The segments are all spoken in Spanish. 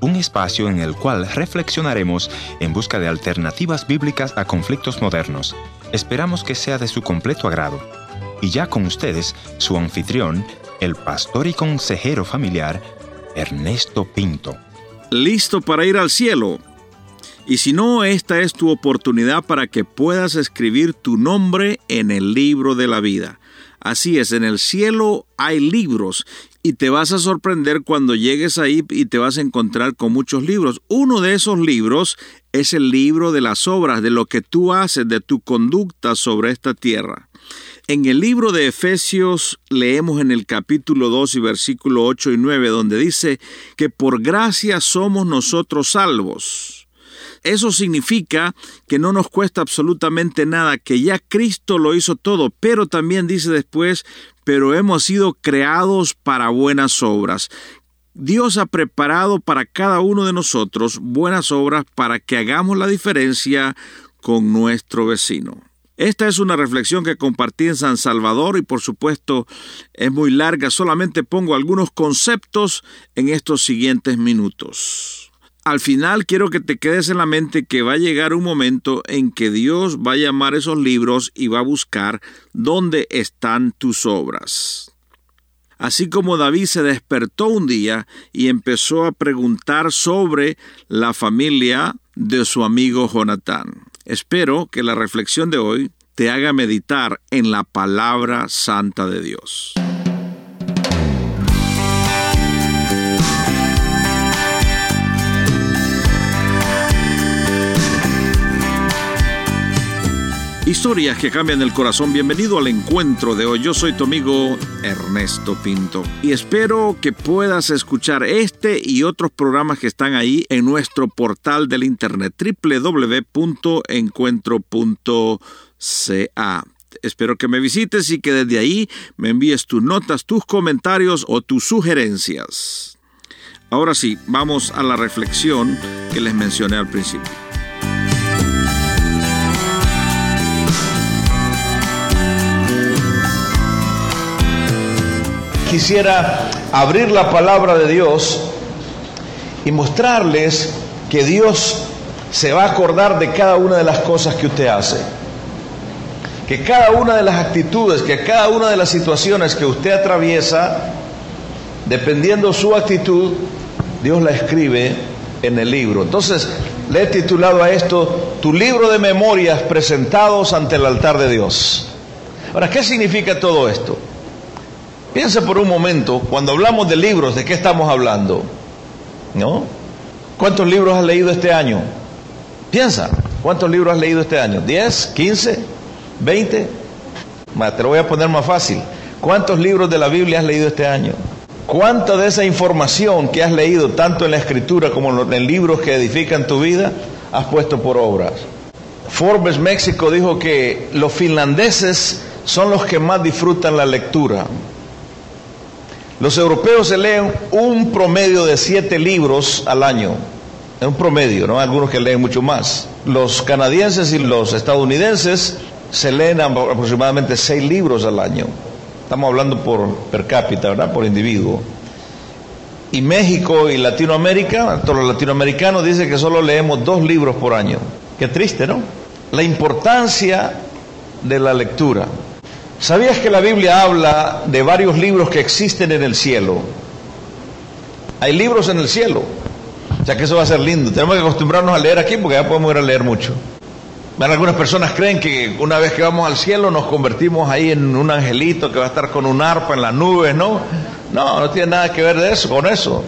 Un espacio en el cual reflexionaremos en busca de alternativas bíblicas a conflictos modernos. Esperamos que sea de su completo agrado. Y ya con ustedes, su anfitrión, el pastor y consejero familiar, Ernesto Pinto. ¿Listo para ir al cielo? Y si no, esta es tu oportunidad para que puedas escribir tu nombre en el libro de la vida. Así es, en el cielo hay libros y te vas a sorprender cuando llegues ahí y te vas a encontrar con muchos libros. Uno de esos libros es el libro de las obras, de lo que tú haces, de tu conducta sobre esta tierra. En el libro de Efesios leemos en el capítulo 2 y versículo 8 y 9 donde dice que por gracia somos nosotros salvos eso significa que no nos cuesta absolutamente nada, que ya Cristo lo hizo todo, pero también dice después, pero hemos sido creados para buenas obras. Dios ha preparado para cada uno de nosotros buenas obras para que hagamos la diferencia con nuestro vecino. Esta es una reflexión que compartí en San Salvador y por supuesto es muy larga, solamente pongo algunos conceptos en estos siguientes minutos al final quiero que te quedes en la mente que va a llegar un momento en que Dios va a llamar esos libros y va a buscar dónde están tus obras. Así como David se despertó un día y empezó a preguntar sobre la familia de su amigo Jonatán. Espero que la reflexión de hoy te haga meditar en la palabra santa de Dios. Historias que cambian el corazón. Bienvenido al encuentro de hoy. Yo soy tu amigo Ernesto Pinto y espero que puedas escuchar este y otros programas que están ahí en nuestro portal del internet www.encuentro.ca. Espero que me visites y que desde ahí me envíes tus notas, tus comentarios o tus sugerencias. Ahora sí, vamos a la reflexión que les mencioné al principio. Quisiera abrir la palabra de Dios y mostrarles que Dios se va a acordar de cada una de las cosas que usted hace. Que cada una de las actitudes, que cada una de las situaciones que usted atraviesa, dependiendo su actitud, Dios la escribe en el libro. Entonces, le he titulado a esto Tu libro de memorias presentados ante el altar de Dios. Ahora, ¿qué significa todo esto? Piensa por un momento, cuando hablamos de libros, ¿de qué estamos hablando? ¿No? ¿Cuántos libros has leído este año? Piensa, ¿cuántos libros has leído este año? ¿10? ¿15? ¿20? te lo voy a poner más fácil. ¿Cuántos libros de la Biblia has leído este año? ¿Cuánta de esa información que has leído, tanto en la escritura como en libros que edifican tu vida, has puesto por obras? Forbes México dijo que los finlandeses son los que más disfrutan la lectura. Los europeos se leen un promedio de siete libros al año. Es un promedio, ¿no? Algunos que leen mucho más. Los canadienses y los estadounidenses se leen aproximadamente seis libros al año. Estamos hablando por per cápita, ¿verdad? Por individuo. Y México y Latinoamérica, todos los latinoamericanos dicen que solo leemos dos libros por año. Qué triste, ¿no? La importancia de la lectura. ¿Sabías que la Biblia habla de varios libros que existen en el cielo? Hay libros en el cielo. Sea que eso va a ser lindo. Tenemos que acostumbrarnos a leer aquí porque ya podemos ir a leer mucho. algunas personas creen que una vez que vamos al cielo nos convertimos ahí en un angelito que va a estar con un arpa en las nubes, ¿no? No, no tiene nada que ver de eso, con eso.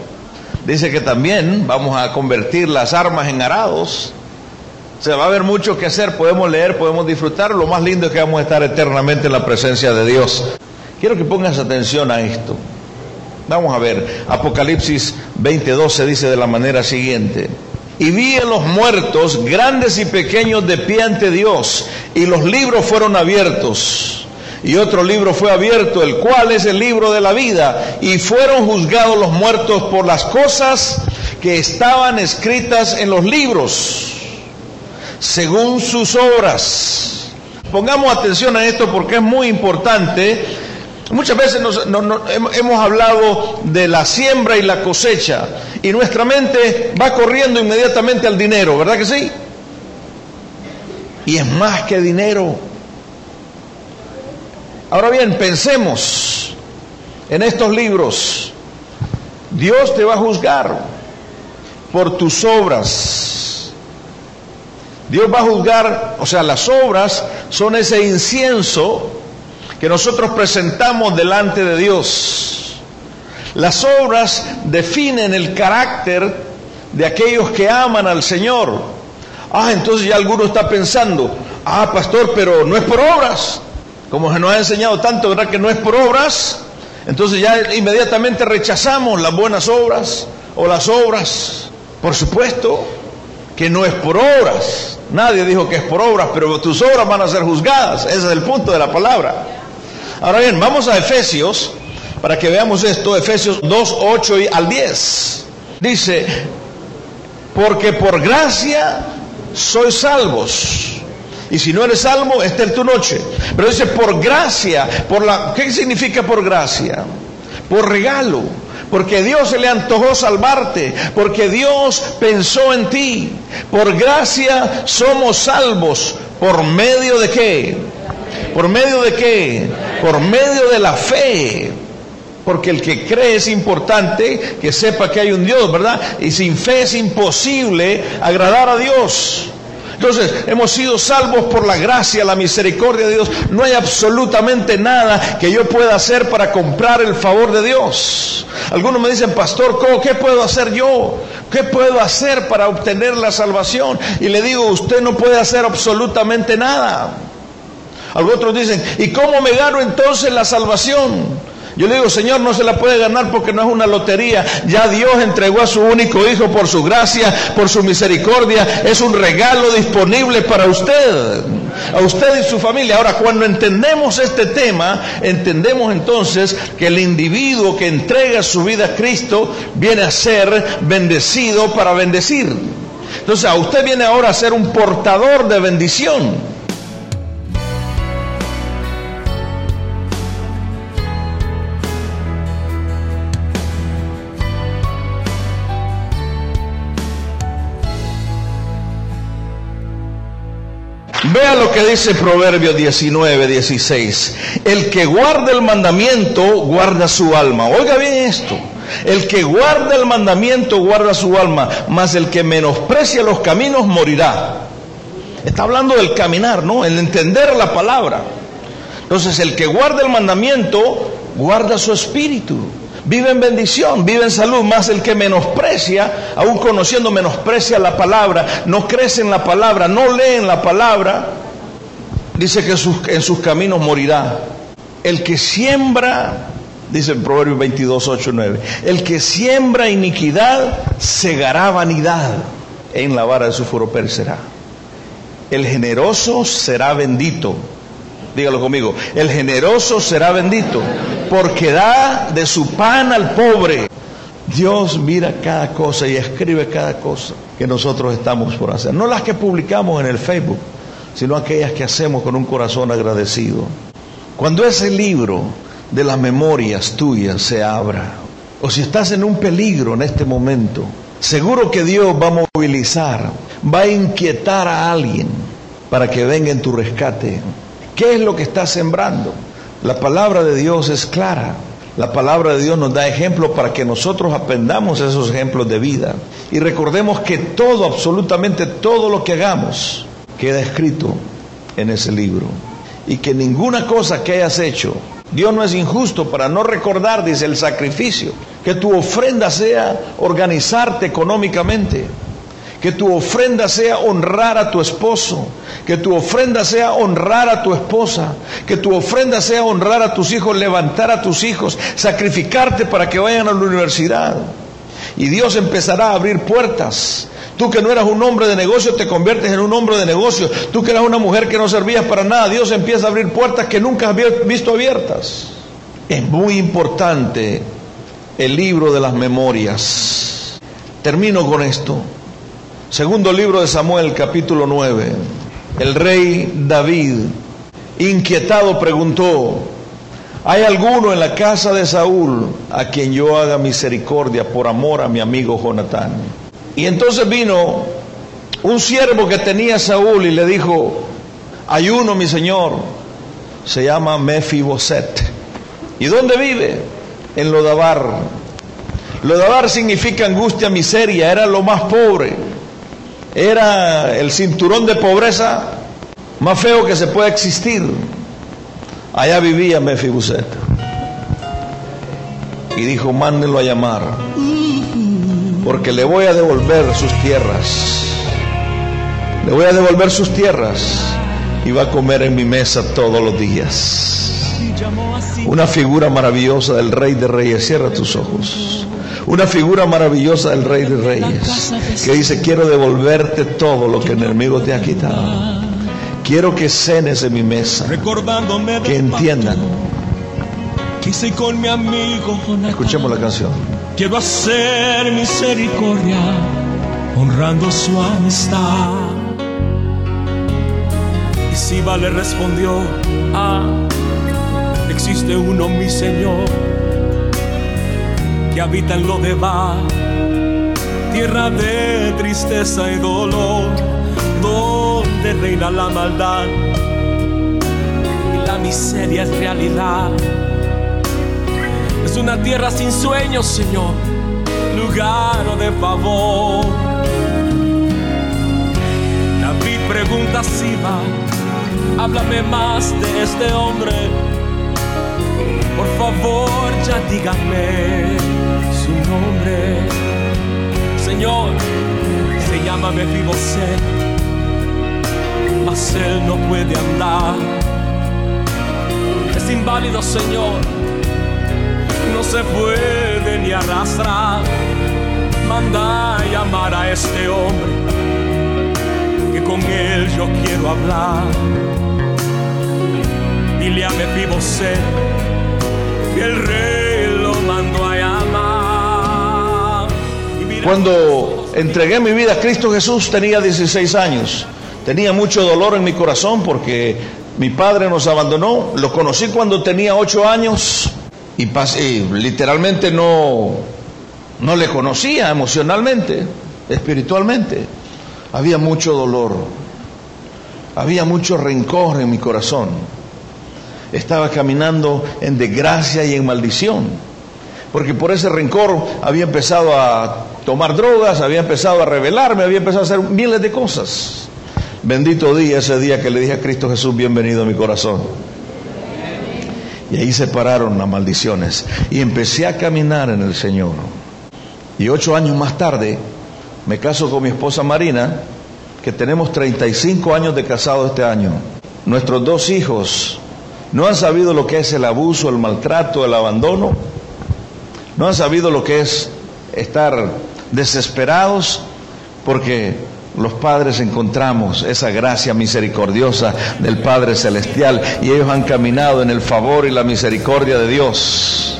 Dice que también vamos a convertir las armas en arados se va a haber mucho que hacer, podemos leer, podemos disfrutar. Lo más lindo es que vamos a estar eternamente en la presencia de Dios. Quiero que pongas atención a esto. Vamos a ver, Apocalipsis 20:12 dice de la manera siguiente. Y vi a los muertos, grandes y pequeños, de pie ante Dios, y los libros fueron abiertos. Y otro libro fue abierto, el cual es el libro de la vida, y fueron juzgados los muertos por las cosas que estaban escritas en los libros según sus obras. Pongamos atención a esto porque es muy importante Muchas veces hemos hablado de la siembra y la cosecha y nuestra mente va corriendo inmediatamente al dinero, ¿verdad que sí? Y es más que dinero. Ahora bien, pensemos en estos libros. Dios te va a juzgar por tus obras. Dios va a juzgar, o sea, las obras son ese incienso que nosotros presentamos delante de Dios. Las obras definen el carácter de aquellos que aman al Señor. Ah, entonces ya alguno está pensando, ah, pastor, pero no es por obras. Como se nos ha enseñado tanto, ¿verdad? Que no es por obras. Entonces ya inmediatamente rechazamos las buenas obras o las obras. Por supuesto que no es por obras. Nadie dijo que es por obras, pero tus obras van a ser juzgadas. Ese es el punto de la palabra. Ahora bien, vamos a Efesios para que veamos esto. Efesios 2, 8 y al 10. Dice, porque por gracia sois salvos. Y si no eres salvo, esta es tu noche. Pero dice por gracia, por la ¿qué significa por gracia? Por regalo porque Dios se le antojó salvarte, porque Dios pensó en ti. Por gracia somos salvos. ¿Por medio de qué? ¿Por medio de qué? Por medio de la fe. Porque el que cree es importante que sepa que hay un Dios, ¿verdad? Y sin fe es imposible agradar a Dios. Entonces, hemos sido salvos por la gracia, la misericordia de Dios. No hay absolutamente nada que yo pueda hacer para comprar el favor de Dios. Algunos me dicen, pastor, ¿qué puedo hacer yo? ¿Qué puedo hacer para obtener la salvación? Y le digo, usted no puede hacer absolutamente nada. Algunos otros dicen, ¿y cómo me gano entonces la salvación? Yo le digo, Señor, no se la puede ganar porque no es una lotería. Ya Dios entregó a su único Hijo por su gracia, por su misericordia. Es un regalo disponible para usted, a usted y su familia. Ahora, cuando entendemos este tema, entendemos entonces que el individuo que entrega su vida a Cristo viene a ser bendecido para bendecir. Entonces, a usted viene ahora a ser un portador de bendición. Vea lo que dice Proverbio 19, 16. El que guarda el mandamiento, guarda su alma. Oiga bien esto. El que guarda el mandamiento, guarda su alma. Mas el que menosprecia los caminos, morirá. Está hablando del caminar, ¿no? El entender la palabra. Entonces, el que guarda el mandamiento, guarda su espíritu vive en bendición, vive en salud, más el que menosprecia, aún conociendo, menosprecia la palabra, no crece en la palabra, no lee en la palabra, dice que en sus caminos morirá. El que siembra, dice el Proverbio 22, 8, 9, el que siembra iniquidad segará vanidad, en la vara de su furo perecerá. El generoso será bendito Dígalo conmigo. El generoso será bendito porque da de su pan al pobre. Dios mira cada cosa y escribe cada cosa que nosotros estamos por hacer. No las que publicamos en el Facebook, sino aquellas que hacemos con un corazón agradecido. Cuando ese libro de las memorias tuyas se abra, o si estás en un peligro en este momento, seguro que Dios va a movilizar, va a inquietar a alguien para que venga en tu rescate. ¿Qué es lo que está sembrando? La palabra de Dios es clara. La palabra de Dios nos da ejemplos para que nosotros aprendamos esos ejemplos de vida. Y recordemos que todo, absolutamente todo lo que hagamos, queda escrito en ese libro. Y que ninguna cosa que hayas hecho, Dios no es injusto para no recordar, dice el sacrificio, que tu ofrenda sea organizarte económicamente que tu ofrenda sea honrar a tu esposo, que tu ofrenda sea honrar a tu esposa, que tu ofrenda sea honrar a tus hijos, levantar a tus hijos, sacrificarte para que vayan a la universidad. Y Dios empezará a abrir puertas. Tú que no eras un hombre de negocio, te conviertes en un hombre de negocio. Tú que eras una mujer que no servías para nada, Dios empieza a abrir puertas que nunca has visto abiertas. Es muy importante el libro de las memorias. Termino con esto. Segundo libro de Samuel, capítulo 9. El rey David, inquietado, preguntó, ¿Hay alguno en la casa de Saúl a quien yo haga misericordia por amor a mi amigo Jonatán? Y entonces vino un siervo que tenía Saúl y le dijo, hay uno, mi señor, se llama Mefiboset. ¿Y dónde vive? En Lodabar. Lodabar significa angustia, miseria, era lo más pobre. Era el cinturón de pobreza más feo que se puede existir. Allá vivía Mefiboset. Y dijo, mándenlo a llamar, porque le voy a devolver sus tierras. Le voy a devolver sus tierras y va a comer en mi mesa todos los días. Una figura maravillosa del Rey de Reyes. Cierra tus ojos. Una figura maravillosa del Rey de Reyes que dice, quiero devolverte todo lo que el enemigo te ha quitado. Quiero que cenes en mi mesa. Que entiendan. Quise con mi amigo Escuchemos la canción. Quiero hacer misericordia honrando su amistad. Y Siba le respondió, ah, existe uno mi Señor habita en lo de Bar, tierra de tristeza y dolor, donde reina la maldad y la miseria es realidad. Es una tierra sin sueños, Señor, lugar de favor. David pregunta a Siba, háblame más de este hombre. Por favor, ya díganme se llama Mefiboset, mas él no puede andar. Es inválido, Señor, no se puede ni arrastrar. Manda a llamar a este hombre, que con él yo quiero hablar. Dile a Mefiboset que el rey lo mandó a llamar. Y mira- Cuando entregué mi vida a Cristo Jesús tenía 16 años. Tenía mucho dolor en mi corazón porque mi padre nos abandonó. Lo conocí cuando tenía 8 años y, literalmente no, no le conocía emocionalmente, espiritualmente. Había mucho dolor. Había mucho rencor en mi corazón. Estaba caminando en desgracia y en maldición. Porque por ese rencor había empezado a tomar drogas, había empezado a rebelarme, había empezado a hacer miles de cosas. Bendito día ese día que le dije a Cristo Jesús, bienvenido a mi corazón. Y ahí se pararon las maldiciones. Y empecé a caminar en el Señor. Y ocho años más tarde me caso con mi esposa Marina, que tenemos 35 años de casado este año. Nuestros dos hijos no han sabido lo que es el abuso, el maltrato, el abandono. No han sabido lo que es estar desesperados porque los padres encontramos esa gracia misericordiosa del Padre Celestial y ellos han caminado en el favor y la misericordia de Dios.